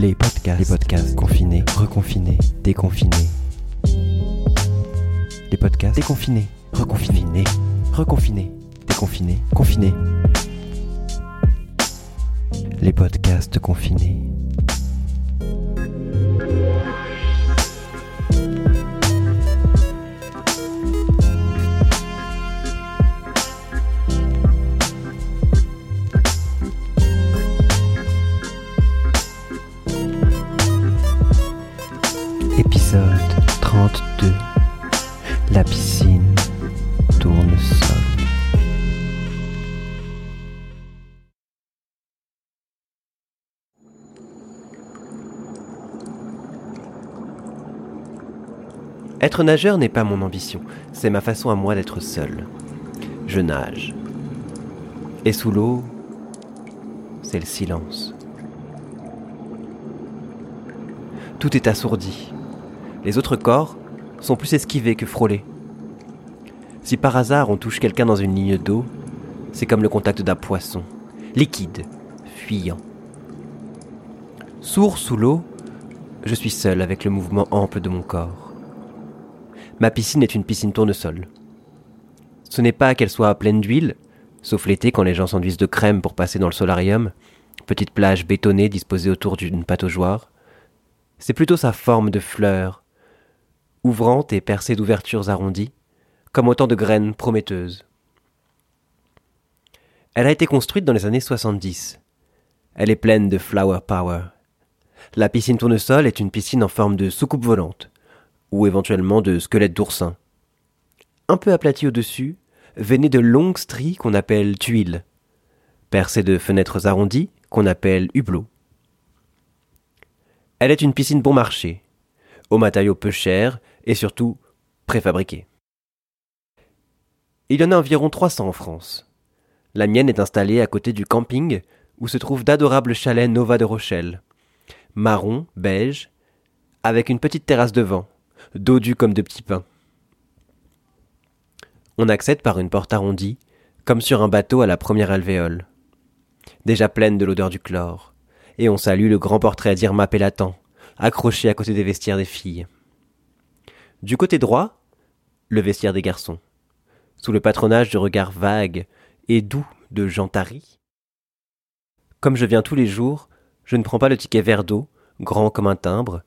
Les podcasts. Les podcasts confinés, reconfinés, déconfinés. Les podcasts déconfinés, reconfinés, reconfinés, déconfinés, confinés. Les podcasts confinés. Être nageur n'est pas mon ambition, c'est ma façon à moi d'être seul. Je nage. Et sous l'eau, c'est le silence. Tout est assourdi. Les autres corps sont plus esquivés que frôlés. Si par hasard on touche quelqu'un dans une ligne d'eau, c'est comme le contact d'un poisson, liquide, fuyant. Sourd sous l'eau, je suis seul avec le mouvement ample de mon corps. Ma piscine est une piscine tournesol. Ce n'est pas qu'elle soit pleine d'huile, sauf l'été quand les gens s'enduisent de crème pour passer dans le solarium, petite plage bétonnée disposée autour d'une pataugeoire. C'est plutôt sa forme de fleur, ouvrante et percée d'ouvertures arrondies, comme autant de graines prometteuses. Elle a été construite dans les années 70. Elle est pleine de flower power. La piscine tournesol est une piscine en forme de soucoupe volante, ou éventuellement de squelette d'oursin. Un peu aplatie au-dessus, venaient de longues stries qu'on appelle tuiles, percées de fenêtres arrondies qu'on appelle hublots. Elle est une piscine bon marché, aux matériaux peu chers et surtout préfabriqués. Il y en a environ 300 en France. La mienne est installée à côté du camping où se trouvent d'adorables chalets Nova de Rochelle, marron, beige, avec une petite terrasse devant, dodue comme de petits pains. On accède par une porte arrondie, comme sur un bateau à la première alvéole, déjà pleine de l'odeur du chlore, et on salue le grand portrait d'Irma Pélatan, accroché à côté des vestiaires des filles. Du côté droit, le vestiaire des garçons, sous le patronage de regards vagues et doux de Jean Tari. Comme je viens tous les jours, je ne prends pas le ticket vert d'eau, grand comme un timbre,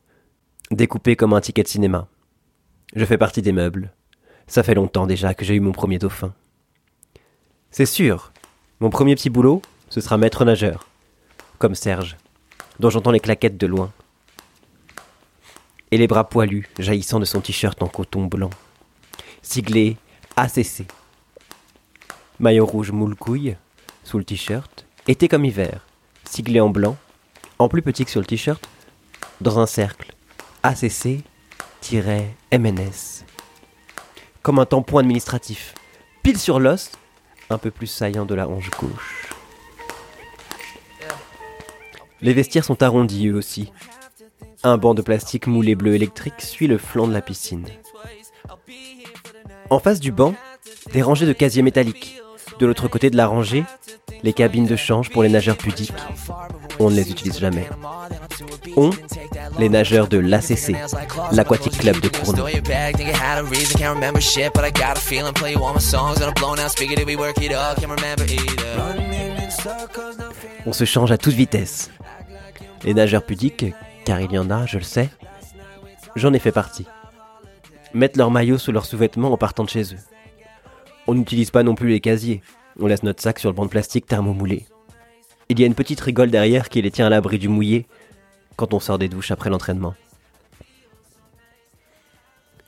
découpé comme un ticket de cinéma. Je fais partie des meubles. Ça fait longtemps déjà que j'ai eu mon premier dauphin. C'est sûr, mon premier petit boulot, ce sera maître nageur, comme Serge, dont j'entends les claquettes de loin. Et les bras poilus jaillissant de son t-shirt en coton blanc, siglé ACC. Maillot rouge moule couille, sous le t-shirt, été comme hiver, siglé en blanc, en plus petit que sur le t-shirt, dans un cercle, ACC-MNS. Comme un tampon administratif, pile sur l'os, un peu plus saillant de la hanche gauche. Les vestiaires sont arrondis eux aussi. Un banc de plastique moulé bleu électrique suit le flanc de la piscine. En face du banc, des rangées de casiers métalliques. De l'autre côté de la rangée, les cabines de change pour les nageurs pudiques. On ne les utilise jamais. On, les nageurs de l'ACC, l'Aquatic Club de Cournon. On se change à toute vitesse. Les nageurs pudiques, car il y en a, je le sais, j'en ai fait partie. Mettent leur maillot sous leurs sous-vêtements en partant de chez eux. On n'utilise pas non plus les casiers. On laisse notre sac sur le banc de plastique thermomoulé. Il y a une petite rigole derrière qui les tient à l'abri du mouillé quand on sort des douches après l'entraînement.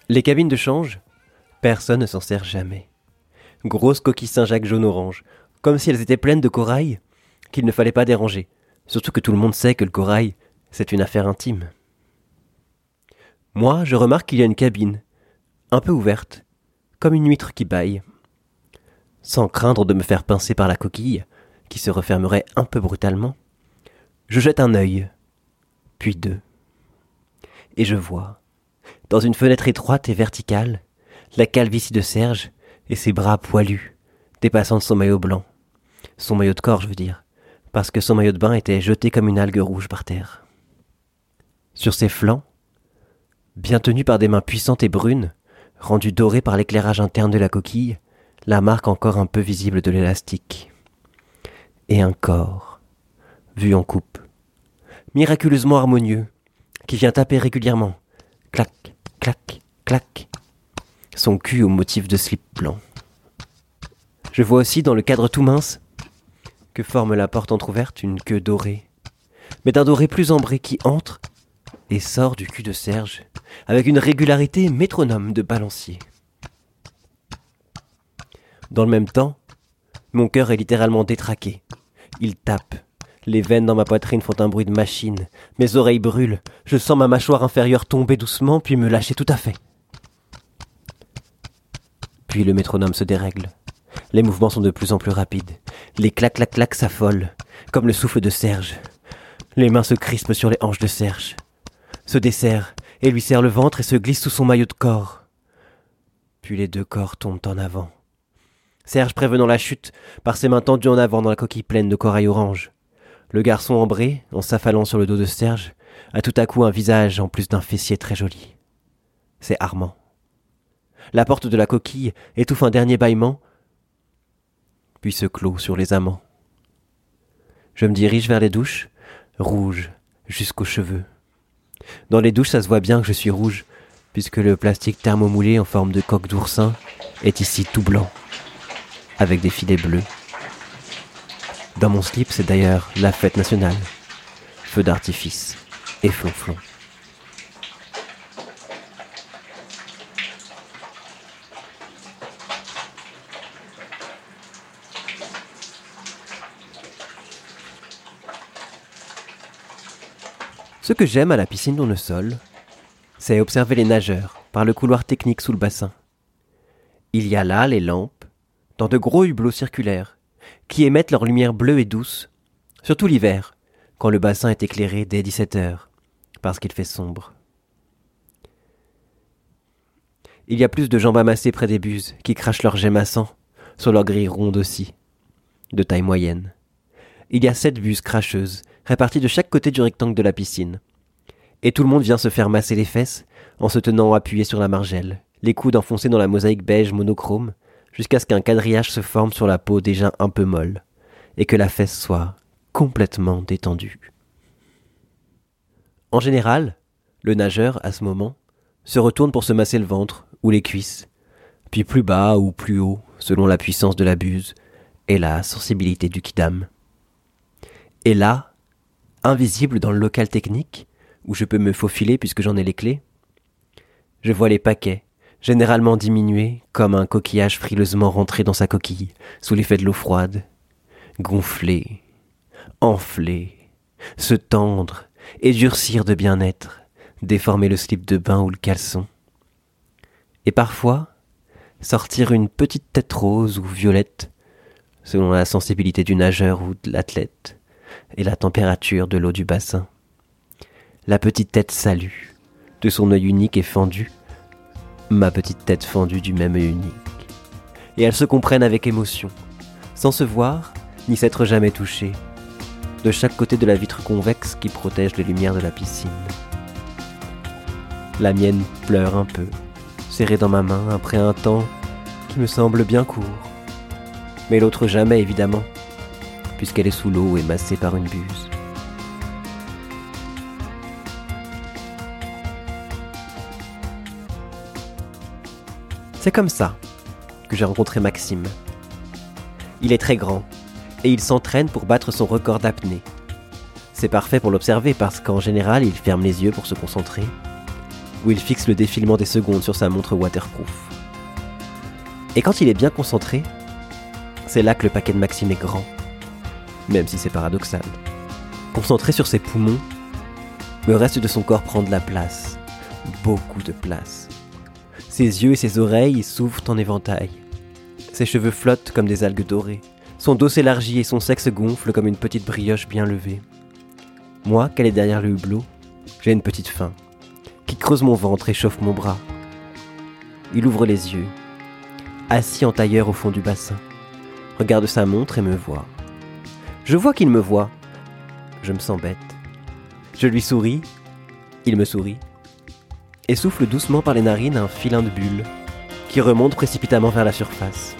Les cabines de change, personne ne s'en sert jamais. Grosses coquilles Saint-Jacques jaune-orange, comme si elles étaient pleines de corail qu'il ne fallait pas déranger, surtout que tout le monde sait que le corail, c'est une affaire intime. Moi, je remarque qu'il y a une cabine, un peu ouverte, comme une huître qui baille. Sans craindre de me faire pincer par la coquille, qui se refermerait un peu brutalement, je jette un œil, puis deux. Et je vois, dans une fenêtre étroite et verticale, la calvitie de Serge et ses bras poilus, dépassant son maillot blanc. Son maillot de corps, je veux dire, parce que son maillot de bain était jeté comme une algue rouge par terre. Sur ses flancs, bien tenu par des mains puissantes et brunes, rendues dorées par l'éclairage interne de la coquille, la marque encore un peu visible de l'élastique. Et un corps, vu en coupe, miraculeusement harmonieux, qui vient taper régulièrement, clac, clac, clac, son cul au motif de slip blanc. Je vois aussi dans le cadre tout mince que forme la porte entr'ouverte une queue dorée, mais d'un doré plus ambré qui entre et sort du cul de Serge avec une régularité métronome de balancier. Dans le même temps, mon cœur est littéralement détraqué. Il tape. Les veines dans ma poitrine font un bruit de machine. Mes oreilles brûlent. Je sens ma mâchoire inférieure tomber doucement puis me lâcher tout à fait. Puis le métronome se dérègle. Les mouvements sont de plus en plus rapides. Les clac-clac-clac s'affolent, comme le souffle de Serge. Les mains se crispent sur les hanches de Serge, se desserrent et lui serrent le ventre et se glissent sous son maillot de corps. Puis les deux corps tombent en avant. Serge prévenant la chute par ses mains tendues en avant dans la coquille pleine de corail orange. Le garçon ambré, en s'affalant sur le dos de Serge, a tout à coup un visage en plus d'un fessier très joli. C'est Armand. La porte de la coquille étouffe un dernier bâillement, puis se clôt sur les amants. Je me dirige vers les douches, rouge jusqu'aux cheveux. Dans les douches, ça se voit bien que je suis rouge, puisque le plastique thermomoulé en forme de coque d'oursin est ici tout blanc, avec des filets bleus. Dans mon slip, c'est d'ailleurs la fête nationale. Feu d'artifice et flonflon. Ce que j'aime à la piscine dans le sol, c'est observer les nageurs par le couloir technique sous le bassin. Il y a là les lampes, dans de gros hublots circulaires, qui émettent leur lumière bleue et douce, surtout l'hiver, quand le bassin est éclairé dès 17 heures, parce qu'il fait sombre. Il y a plus de jambes amassées près des buses, qui crachent leurs gemmes à sur leurs grilles rondes aussi, de taille moyenne. Il y a sept buses cracheuses, répartis de chaque côté du rectangle de la piscine. Et tout le monde vient se faire masser les fesses en se tenant appuyé sur la margelle, les coudes enfoncés dans la mosaïque beige monochrome, jusqu'à ce qu'un quadrillage se forme sur la peau déjà un peu molle, et que la fesse soit complètement détendue. En général, le nageur, à ce moment, se retourne pour se masser le ventre ou les cuisses, puis plus bas ou plus haut, selon la puissance de la buse et la sensibilité du kidam. Et là, invisible dans le local technique, où je peux me faufiler puisque j'en ai les clés. Je vois les paquets, généralement diminués, comme un coquillage frileusement rentré dans sa coquille, sous l'effet de l'eau froide, gonfler, enfler, se tendre et durcir de bien-être, déformer le slip de bain ou le caleçon. Et parfois, sortir une petite tête rose ou violette, selon la sensibilité du nageur ou de l'athlète, et la température de l'eau du bassin. La petite tête salue, de son œil unique et fendu, ma petite tête fendue du même œil unique. Et elles se comprennent avec émotion, sans se voir ni s'être jamais touchées, de chaque côté de la vitre convexe qui protège les lumières de la piscine. La mienne pleure un peu, serrée dans ma main après un temps qui me semble bien court, mais l'autre jamais évidemment puisqu'elle est sous l'eau et massée par une buse. C'est comme ça que j'ai rencontré Maxime. Il est très grand et il s'entraîne pour battre son record d'apnée. C'est parfait pour l'observer parce qu'en général il ferme les yeux pour se concentrer ou il fixe le défilement des secondes sur sa montre waterproof. Et quand il est bien concentré, c'est là que le paquet de Maxime est grand même si c'est paradoxal. Concentré sur ses poumons, le reste de son corps prend de la place, beaucoup de place. Ses yeux et ses oreilles s'ouvrent en éventail. Ses cheveux flottent comme des algues dorées. Son dos s'élargit et son sexe gonfle comme une petite brioche bien levée. Moi, qu'elle est derrière le hublot, j'ai une petite faim, qui creuse mon ventre et chauffe mon bras. Il ouvre les yeux, assis en tailleur au fond du bassin, regarde sa montre et me voit. Je vois qu'il me voit. Je me sens bête. Je lui souris Il me sourit et souffle doucement par les narines un filin de bulles qui remonte précipitamment vers la surface.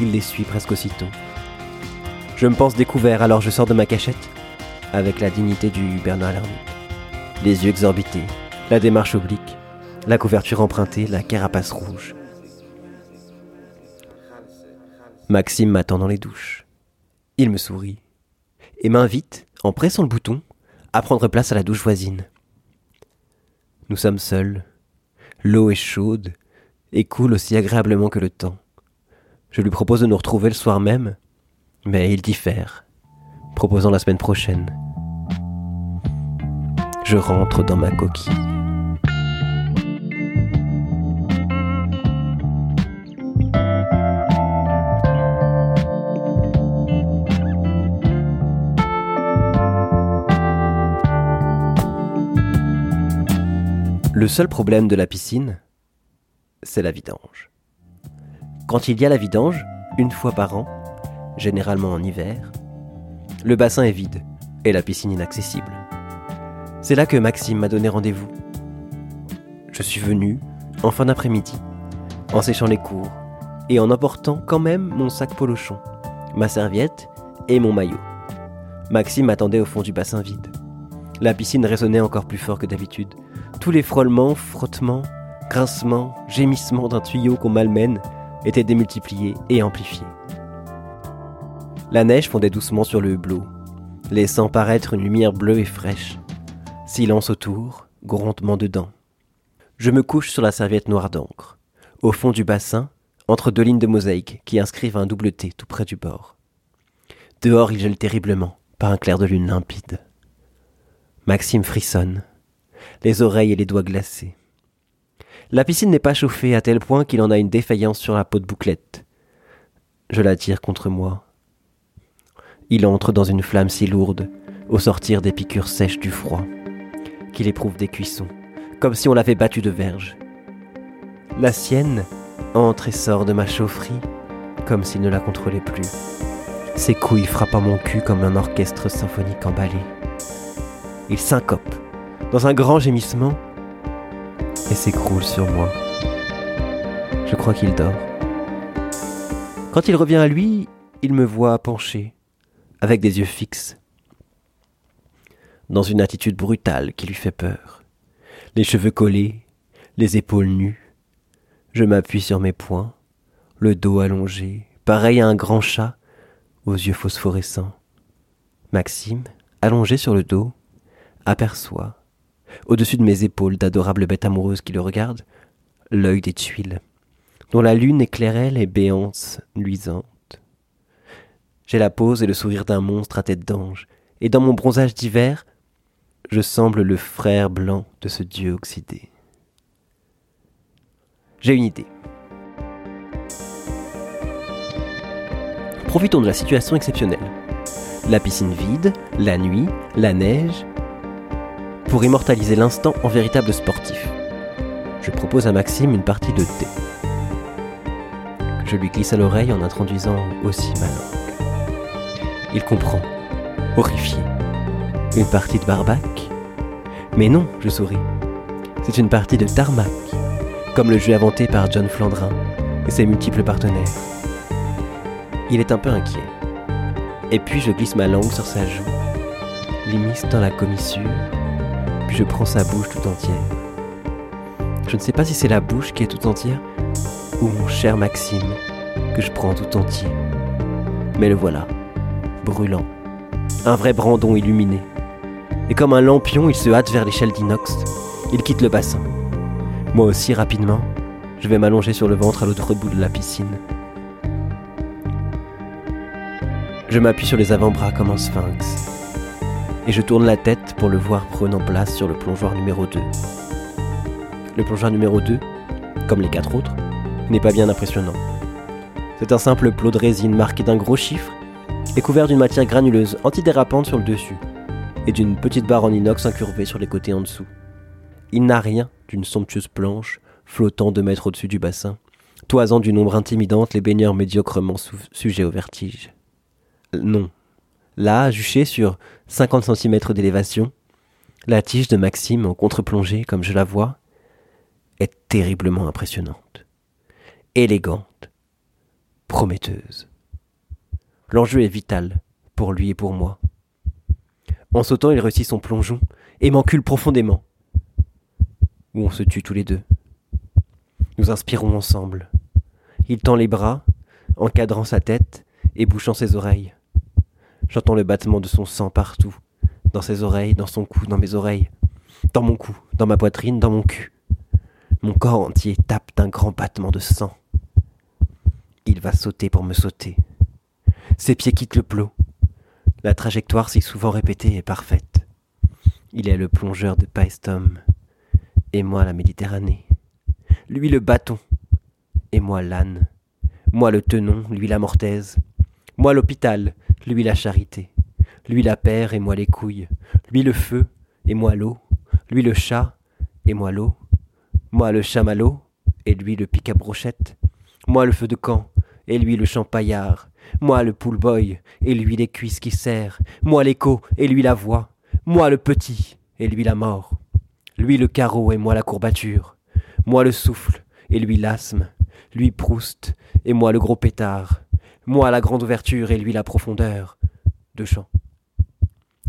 Il les suit presque aussitôt. Je me pense découvert alors je sors de ma cachette avec la dignité du Bernard l'ermite. Les yeux exorbités, la démarche oblique, la couverture empruntée, la carapace rouge. Maxime m'attend dans les douches. Il me sourit et m'invite, en pressant le bouton, à prendre place à la douche voisine. Nous sommes seuls. L'eau est chaude et coule aussi agréablement que le temps. Je lui propose de nous retrouver le soir même, mais il diffère, proposant la semaine prochaine. Je rentre dans ma coquille. Le seul problème de la piscine, c'est la vidange. Quand il y a la vidange, une fois par an, généralement en hiver, le bassin est vide et la piscine inaccessible. C'est là que Maxime m'a donné rendez-vous. Je suis venu, en fin d'après-midi, en séchant les cours et en emportant quand même mon sac polochon, ma serviette et mon maillot. Maxime m'attendait au fond du bassin vide. La piscine résonnait encore plus fort que d'habitude tous les frôlements, frottements, grincements, gémissements d'un tuyau qu'on malmène étaient démultipliés et amplifiés. La neige fondait doucement sur le hublot, laissant paraître une lumière bleue et fraîche. Silence autour, grondement dedans. Je me couche sur la serviette noire d'encre, au fond du bassin, entre deux lignes de mosaïque qui inscrivent un double T tout près du bord. Dehors, il gèle terriblement, par un clair de lune limpide. Maxime frissonne, les oreilles et les doigts glacés. La piscine n'est pas chauffée à tel point qu'il en a une défaillance sur la peau de bouclette. Je la tire contre moi. Il entre dans une flamme si lourde, au sortir des piqûres sèches du froid, qu'il éprouve des cuissons, comme si on l'avait battu de verge. La sienne entre et sort de ma chaufferie, comme s'il ne la contrôlait plus. Ses couilles frappent à mon cul comme un orchestre symphonique emballé. Il syncope, dans un grand gémissement et s'écroule sur moi. Je crois qu'il dort. Quand il revient à lui, il me voit penché, avec des yeux fixes, dans une attitude brutale qui lui fait peur. Les cheveux collés, les épaules nues. Je m'appuie sur mes poings, le dos allongé, pareil à un grand chat, aux yeux phosphorescents. Maxime, allongé sur le dos, aperçoit au-dessus de mes épaules d'adorables bêtes amoureuses qui le regardent, l'œil des tuiles, dont la lune éclairait les béances luisantes. J'ai la pose et le sourire d'un monstre à tête d'ange, et dans mon bronzage d'hiver, je semble le frère blanc de ce dieu oxydé. J'ai une idée. Profitons de la situation exceptionnelle. La piscine vide, la nuit, la neige, pour immortaliser l'instant en véritable sportif. Je propose à Maxime une partie de thé. Je lui glisse à l'oreille en introduisant aussi ma langue. Il comprend, horrifié. Une partie de barbac Mais non, je souris. C'est une partie de tarmac, comme le jeu inventé par John Flandrin et ses multiples partenaires. Il est un peu inquiet. Et puis je glisse ma langue sur sa joue, l'immisce dans la commissure je prends sa bouche tout entière. Je ne sais pas si c'est la bouche qui est tout entière ou mon cher Maxime que je prends tout entier. Mais le voilà, brûlant, un vrai brandon illuminé. Et comme un lampion, il se hâte vers l'échelle d'inox. Il quitte le bassin. Moi aussi, rapidement, je vais m'allonger sur le ventre à l'autre bout de la piscine. Je m'appuie sur les avant-bras comme un sphinx et je tourne la tête pour le voir prenant place sur le plongeoir numéro 2. Le plongeoir numéro 2, comme les quatre autres, n'est pas bien impressionnant. C'est un simple plot de résine marqué d'un gros chiffre et couvert d'une matière granuleuse antidérapante sur le dessus et d'une petite barre en inox incurvée sur les côtés en dessous. Il n'a rien d'une somptueuse planche flottant deux mètres au-dessus du bassin, toisant d'une ombre intimidante les baigneurs médiocrement sujets au vertige. Non, Là, juché sur 50 cm d'élévation, La tige de Maxime en contre-plongée, comme je la vois, est terriblement impressionnante, élégante, prometteuse. L'enjeu est vital pour lui et pour moi. En sautant, il réussit son plongeon et m'encule profondément. Ou on se tue tous les deux. Nous inspirons ensemble. Il tend les bras, encadrant sa tête et bouchant ses oreilles. J'entends le battement de son sang partout, dans ses oreilles, dans son cou, dans mes oreilles, dans mon cou, dans ma poitrine, dans mon cul. Mon corps entier tape d'un grand battement de sang. Il va sauter pour me sauter. Ses pieds quittent le plot. La trajectoire si souvent répétée est parfaite. Il est le plongeur de Paestum, et moi la Méditerranée. Lui le bâton, et moi l'âne. Moi le tenon, lui la mortaise. Moi l'hôpital, lui la charité. Lui la paire, et moi les couilles. Lui le feu, et moi l'eau. Lui le chat, et moi l'eau. Moi le chamallow, et lui le pic à brochette. Moi le feu de camp, et lui le champaillard. Moi le pool boy, et lui les cuisses qui serrent. Moi l'écho, et lui la voix. Moi le petit, et lui la mort. Lui le carreau, et moi la courbature. Moi le souffle, et lui l'asthme. Lui Proust, et moi le gros pétard. Moi la grande ouverture, et lui la profondeur. De chant.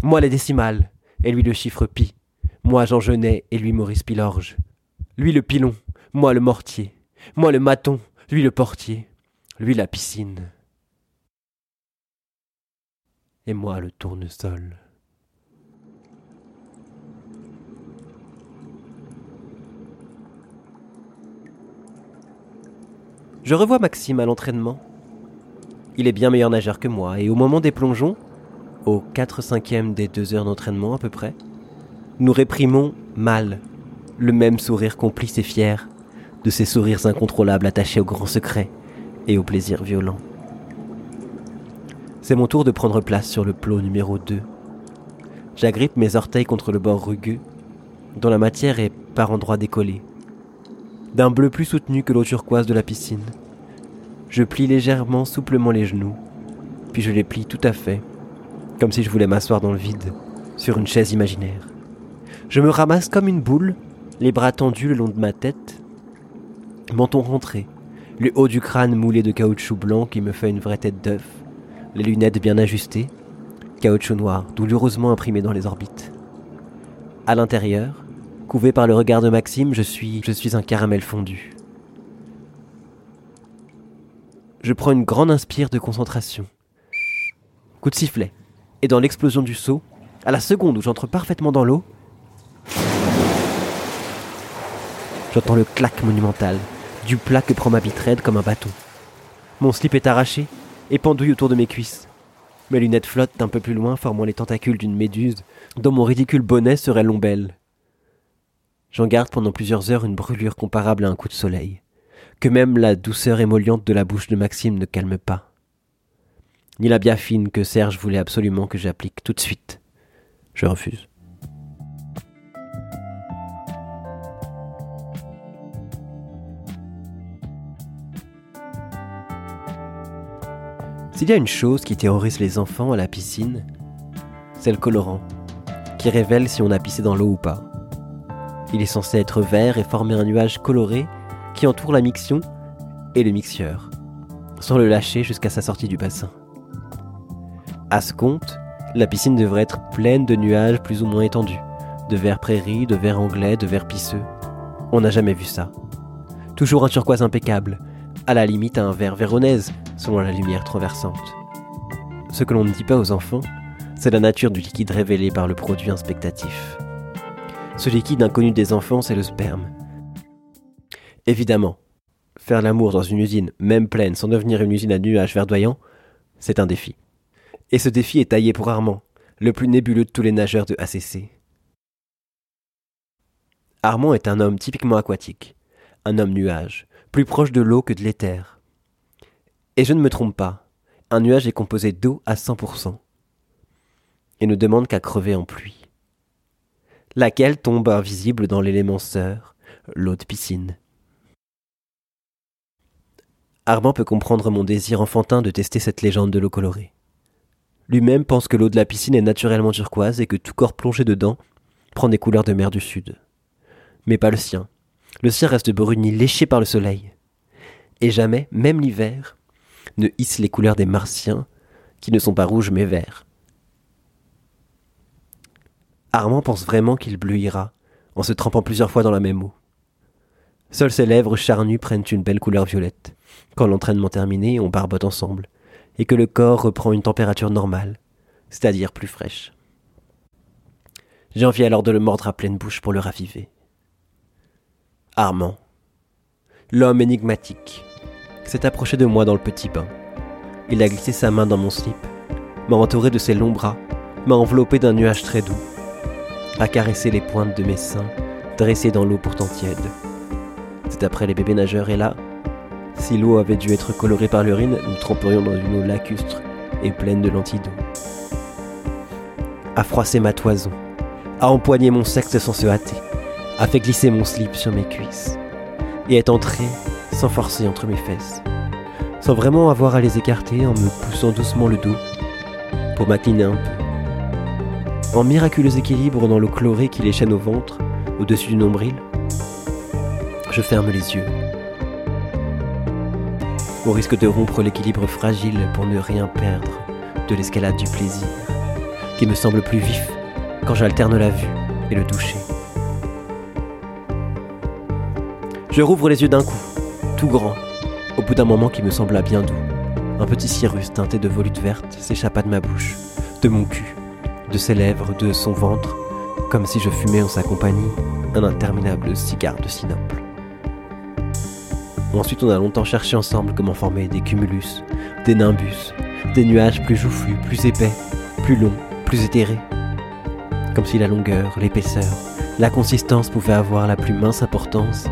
Moi les décimales, et lui le chiffre pi. Moi Jean Genet, et lui Maurice Pilorge. Lui le pilon, moi le mortier. Moi le maton, lui le portier. Lui la piscine. Et moi le tournesol. Je revois Maxime à l'entraînement. Il est bien meilleur nageur que moi, et au moment des plongeons, au 4 cinquième des deux heures d'entraînement à peu près, nous réprimons mal le même sourire complice et fier, de ces sourires incontrôlables attachés au grand secret et au plaisir violent. C'est mon tour de prendre place sur le plot numéro 2. J'agrippe mes orteils contre le bord rugueux, dont la matière est par endroits décollée, d'un bleu plus soutenu que l'eau turquoise de la piscine. Je plie légèrement, souplement les genoux, puis je les plie tout à fait, comme si je voulais m'asseoir dans le vide, sur une chaise imaginaire. Je me ramasse comme une boule les bras tendus le long de ma tête, menton rentré, le haut du crâne moulé de caoutchouc blanc qui me fait une vraie tête d'œuf, les lunettes bien ajustées, caoutchouc noir douloureusement imprimé dans les orbites. À l'intérieur, couvé par le regard de Maxime, je suis, je suis un caramel fondu. Je prends une grande inspire de concentration. Coup de sifflet. Et dans l'explosion du saut, à la seconde où j'entre parfaitement dans l'eau, J'entends le claque monumental, du plat que prend ma bite comme un bâton. Mon slip est arraché et pendouille autour de mes cuisses. Mes lunettes flottent un peu plus loin, formant les tentacules d'une méduse, dont mon ridicule bonnet serait l'ombelle. J'en garde pendant plusieurs heures une brûlure comparable à un coup de soleil, que même la douceur émolliente de la bouche de Maxime ne calme pas. Ni la biafine que Serge voulait absolument que j'applique tout de suite. Je refuse. S'il y a une chose qui terrorise les enfants à la piscine, c'est le colorant, qui révèle si on a pissé dans l'eau ou pas. Il est censé être vert et former un nuage coloré qui entoure la mixion et le mixieur, sans le lâcher jusqu'à sa sortie du bassin. À ce compte, la piscine devrait être pleine de nuages plus ou moins étendus, de verre prairie, de verre anglais, de verre pisseux. On n'a jamais vu ça. Toujours un turquoise impeccable, à la limite un verre véronèse, selon la lumière traversante. Ce que l'on ne dit pas aux enfants, c'est la nature du liquide révélé par le produit inspectatif. Ce liquide inconnu des enfants, c'est le sperme. Évidemment, faire l'amour dans une usine, même pleine, sans devenir une usine à nuages verdoyants, c'est un défi. Et ce défi est taillé pour Armand, le plus nébuleux de tous les nageurs de ACC. Armand est un homme typiquement aquatique, un homme nuage, plus proche de l'eau que de l'éther. Et je ne me trompe pas, un nuage est composé d'eau à 100%, et ne demande qu'à crever en pluie, laquelle tombe invisible dans l'élément sœur, l'eau de piscine. Armand peut comprendre mon désir enfantin de tester cette légende de l'eau colorée. Lui-même pense que l'eau de la piscine est naturellement turquoise et que tout corps plongé dedans prend des couleurs de mer du sud. Mais pas le sien. Le sien reste bruni, léché par le soleil. Et jamais, même l'hiver, ne hisse les couleurs des martiens, qui ne sont pas rouges mais verts. Armand pense vraiment qu'il bleuira, en se trempant plusieurs fois dans la même eau. Seules ses lèvres charnues prennent une belle couleur violette. Quand l'entraînement terminé, on barbote ensemble, et que le corps reprend une température normale, c'est-à-dire plus fraîche. J'ai envie alors de le mordre à pleine bouche pour le raviver. Armand, l'homme énigmatique, s'est approché de moi dans le petit bain. Il a glissé sa main dans mon slip, m'a entouré de ses longs bras, m'a enveloppé d'un nuage très doux, a caressé les pointes de mes seins, dressés dans l'eau pourtant tiède. C'est après les bébés nageurs et là, si l'eau avait dû être colorée par l'urine, nous tremperions dans une eau lacustre et pleine de lentilles d'eau. A froissé ma toison, a empoigné mon sexe sans se hâter, a fait glisser mon slip sur mes cuisses, et est entré sans forcer entre mes fesses, sans vraiment avoir à les écarter en me poussant doucement le dos pour m'incliner un peu. En miraculeux équilibre dans l'eau chlorée qui les chaîne au ventre, au-dessus du nombril, je ferme les yeux. Au risque de rompre l'équilibre fragile pour ne rien perdre de l'escalade du plaisir, qui me semble plus vif quand j'alterne la vue et le toucher. Je rouvre les yeux d'un coup, tout grand, au bout d'un moment qui me sembla bien doux. Un petit cirrus teinté de volutes vertes s'échappa de ma bouche, de mon cul, de ses lèvres, de son ventre, comme si je fumais en sa compagnie un interminable cigare de sinople. Ensuite, on a longtemps cherché ensemble comment former des cumulus, des nimbus, des nuages plus joufflus, plus épais, plus longs, plus éthérés. Comme si la longueur, l'épaisseur, la consistance pouvaient avoir la plus mince importance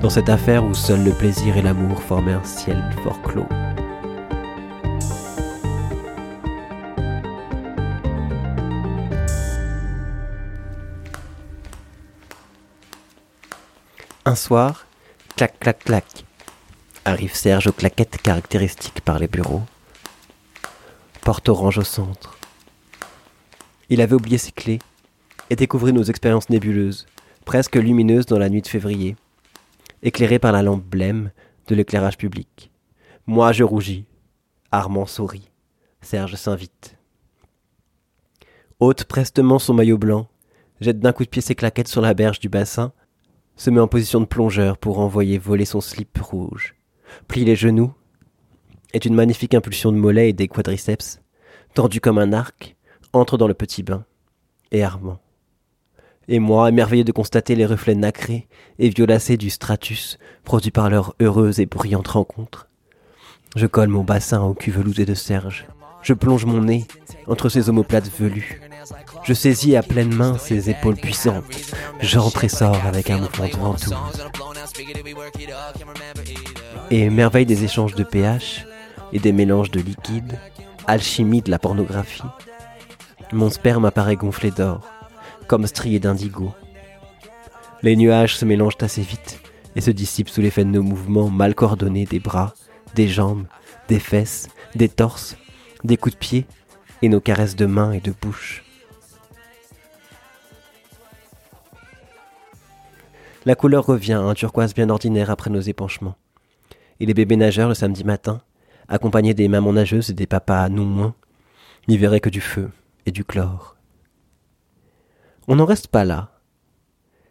dans cette affaire où seul le plaisir et l'amour formaient un ciel fort clos. Un soir, clac clac clac, Arrive Serge aux claquettes caractéristiques par les bureaux. Porte orange au centre. Il avait oublié ses clés et découvrit nos expériences nébuleuses, presque lumineuses dans la nuit de février, éclairées par la lampe blême de l'éclairage public. Moi je rougis. Armand sourit. Serge s'invite. Ôte prestement son maillot blanc, jette d'un coup de pied ses claquettes sur la berge du bassin, se met en position de plongeur pour envoyer voler son slip rouge plie les genoux, est une magnifique impulsion de mollets et des quadriceps, tordu comme un arc, entre dans le petit bain, et Armand. Et moi, émerveillé de constater les reflets nacrés et violacés du stratus produits par leur heureuse et bruyante rencontre, je colle mon bassin au cul velouté de Serge. Je plonge mon nez entre ses omoplates velues. Je saisis à pleine main ses épaules puissantes. J'entre et sors avec un mouvement de ventouse. Et merveille des échanges de pH et des mélanges de liquides, alchimie de la pornographie, mon sperme apparaît gonflé d'or, comme strié d'indigo. Les nuages se mélangent assez vite et se dissipent sous l'effet de nos mouvements mal coordonnés des bras, des jambes, des fesses, des torses, des coups de pied et nos caresses de mains et de bouche. La couleur revient, un turquoise bien ordinaire après nos épanchements. Et les bébés nageurs le samedi matin, accompagnés des mamans nageuses et des papas non moins, n'y verraient que du feu et du chlore. On n'en reste pas là.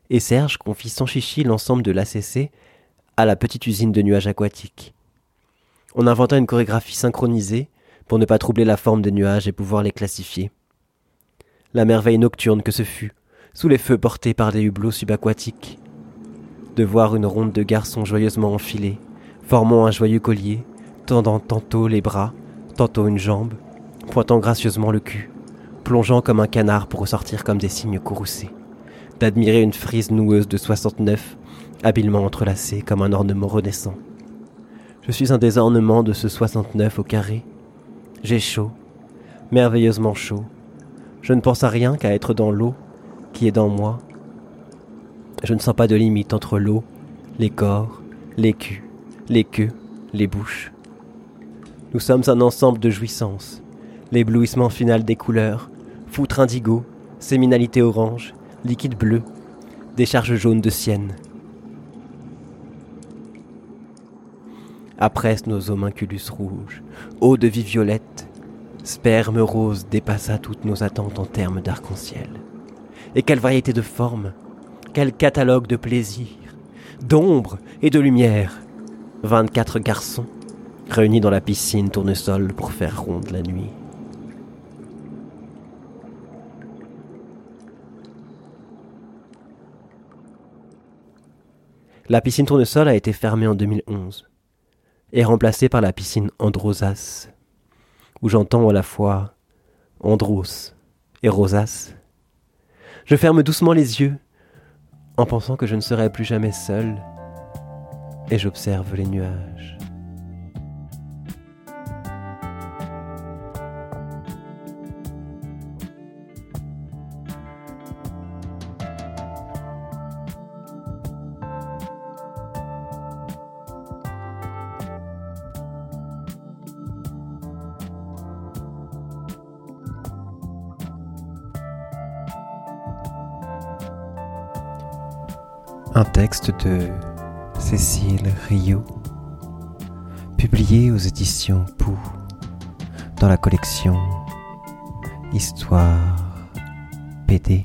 Et Serge confie sans chichi l'ensemble de l'ACC à la petite usine de nuages aquatiques. On inventa une chorégraphie synchronisée pour ne pas troubler la forme des nuages et pouvoir les classifier. La merveille nocturne que ce fut, sous les feux portés par des hublots subaquatiques, de voir une ronde de garçons joyeusement enfilés, formant un joyeux collier, tendant tantôt les bras, tantôt une jambe, pointant gracieusement le cul, plongeant comme un canard pour ressortir comme des cygnes courroucés, d'admirer une frise noueuse de 69, habilement entrelacée comme un ornement renaissant. Je suis un des ornements de ce 69 au carré. J'ai chaud, merveilleusement chaud. Je ne pense à rien qu'à être dans l'eau qui est dans moi, je ne sens pas de limite entre l'eau, les corps, les culs, les queues, les bouches. Nous sommes un ensemble de jouissances, l'éblouissement final des couleurs, foutre indigo, séminalité orange, liquide bleu, décharge jaune de sienne. Après nos homunculus rouges, eau de vie violette, sperme rose dépassa toutes nos attentes en termes d'arc-en-ciel. Et quelle variété de formes, quel catalogue de plaisirs, d'ombre et de lumière. Vingt-quatre garçons, réunis dans la piscine tournesol pour faire ronde la nuit. La piscine tournesol a été fermée en 2011 et remplacée par la piscine Androsas, où j'entends à la fois Andros et Rosas. Je ferme doucement les yeux en pensant que je ne serai plus jamais seul et j'observe les nuages. Un texte de Cécile Rio, publié aux éditions Pou dans la collection Histoire PD.